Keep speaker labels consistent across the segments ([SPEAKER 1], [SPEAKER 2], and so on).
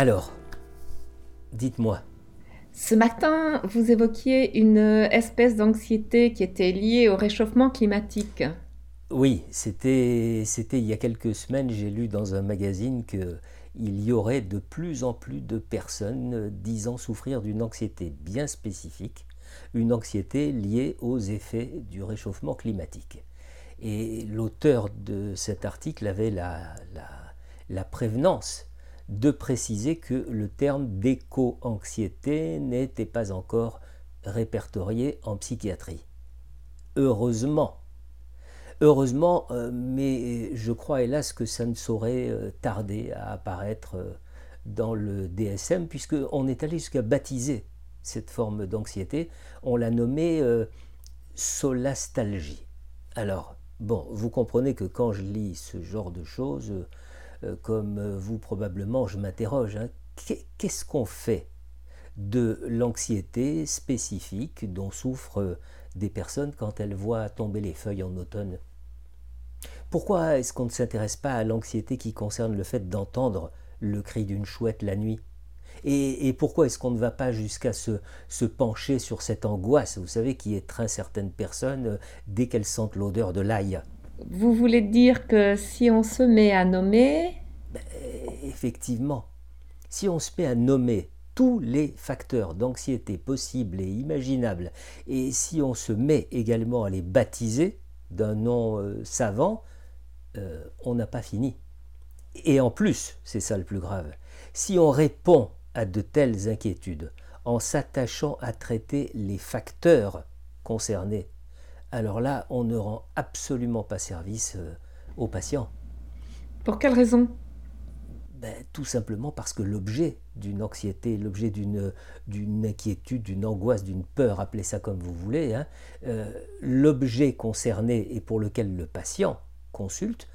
[SPEAKER 1] Alors, dites-moi.
[SPEAKER 2] Ce matin, vous évoquiez une espèce d'anxiété qui était liée au réchauffement climatique.
[SPEAKER 1] Oui, c'était il y a quelques semaines, j'ai lu dans un magazine que il y aurait de plus en plus de personnes disant souffrir d'une anxiété bien spécifique, une anxiété liée aux effets du réchauffement climatique. Et l'auteur de cet article avait la, la, prévenance de préciser que le terme d'éco-anxiété n'était pas encore répertorié en psychiatrie. Heureusement. Heureusement, euh, mais je crois hélas que ça ne saurait euh, tarder à apparaître euh, dans le DSM, puisqu'on est allé jusqu'à baptiser cette forme d'anxiété. On l'a nommée solastalgie. Alors, Bon, vous comprenez que quand je lis ce genre de choses, comme vous probablement, je m'interroge, hein, qu'est-ce qu'on fait de l'anxiété spécifique dont souffrent des personnes quand elles voient tomber les feuilles en automne? Pourquoi est-ce qu'on ne s'intéresse pas à l'anxiété qui concerne le fait d'entendre le cri d'une chouette la nuit? Et, pourquoi est-ce qu'on ne va pas jusqu'à se, pencher sur cette angoisse, vous savez, qui étreint certaines personnes euh, dès qu'elles sentent l'odeur de l'ail?
[SPEAKER 2] Vous voulez dire que si on se met à nommer...
[SPEAKER 1] Ben, effectivement, si on se met à nommer tous les facteurs d'anxiété possibles et imaginables, et si on se met également à les baptiser d'un nom euh, savant, euh, on n'a pas fini. Et en plus, c'est ça le plus grave, si on répond à de telles inquiétudes en s'attachant à traiter les facteurs concernés, alors là, on ne rend absolument pas service euh, aux patients.
[SPEAKER 2] Pour quelle raison?
[SPEAKER 1] Ben, Tout simplement parce que l'objet d'une anxiété, l'objet d'une, d'une inquiétude, d'une angoisse, d'une peur, appelez ça comme vous voulez, hein, euh, l'objet concerné et pour lequel le patient consulte,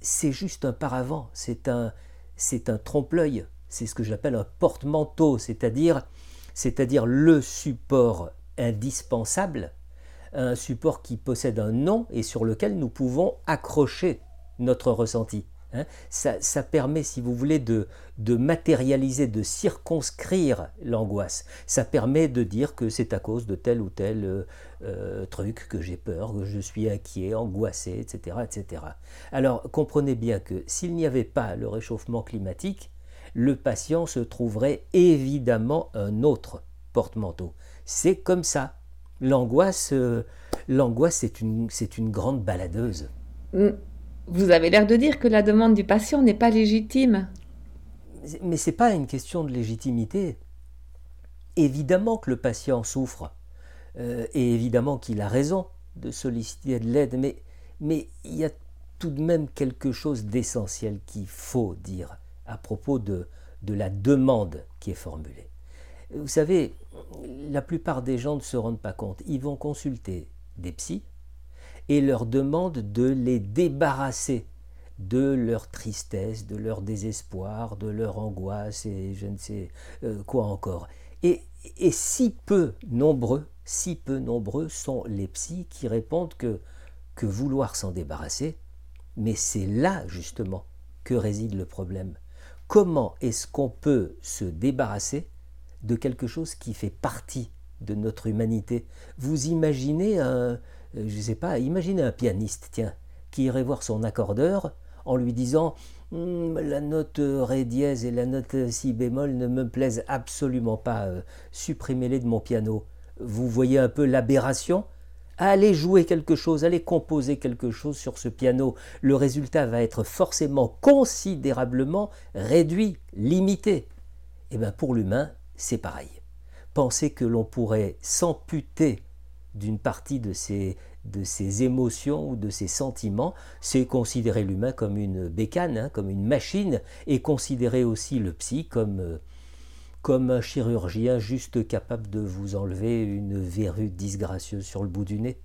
[SPEAKER 1] c'est juste un paravent, c'est un, c'est un trompe-l'œil, c'est ce que j'appelle un porte-manteau, c'est-à-dire, c'est-à-dire le support indispensable, un support qui possède un nom et sur lequel nous pouvons accrocher notre ressenti. Hein. ça, permet, si vous voulez, de, de matérialiser, de circonscrire l'angoisse. Ça permet de dire que c'est à cause de tel ou tel euh, euh, truc que j'ai peur, que je suis inquiet, angoissé, etc., etc. Alors comprenez bien que s'il n'y avait pas le réchauffement climatique, le patient se trouverait évidemment un autre porte-manteau. C'est comme ça. L'angoisse, euh, l'angoisse, c'est une, c'est une grande baladeuse.
[SPEAKER 2] Mm. Vous avez l'air de dire que la demande du patient n'est pas légitime.
[SPEAKER 1] Mais ce n'est pas une question de légitimité. Évidemment que le patient souffre, euh, et évidemment qu'il a raison de solliciter de l'aide, mais, mais il y a tout de même quelque chose d'essentiel qu'il faut dire à propos de, de la demande qui est formulée. Vous savez, la plupart des gens ne se rendent pas compte. Ils vont consulter des psys et leur demandent de les débarrasser de leur tristesse, de leur désespoir, de leur angoisse et je ne sais euh, quoi encore. Et, si peu nombreux, si peu nombreux sont les psys qui répondent que, que vouloir s'en débarrasser, mais c'est là justement que réside le problème comment est-ce qu'on peut se débarrasser de quelque chose qui fait partie de notre humanité Vous imaginez un, euh, je sais pas, imaginez un pianiste, tiens, qui irait voir son accordeur en lui disant hum, la note ré dièse et la note si bémol ne me plaisent absolument pas, euh, supprimez-les de mon piano. Vous voyez un peu l'aberration? Allez jouer quelque chose, allez composer quelque chose sur ce piano. Le résultat va être forcément considérablement réduit, limité. Et eh bien pour l'humain, c'est pareil. Penser que l'on pourrait s'amputer d'une partie de ses, de émotions ou de ses sentiments, c'est considérer l'humain comme une bécane, hein, comme une machine, et considérer aussi le psy comme, euh, comme un chirurgien juste capable de vous enlever une verrue disgracieuse sur le bout du nez.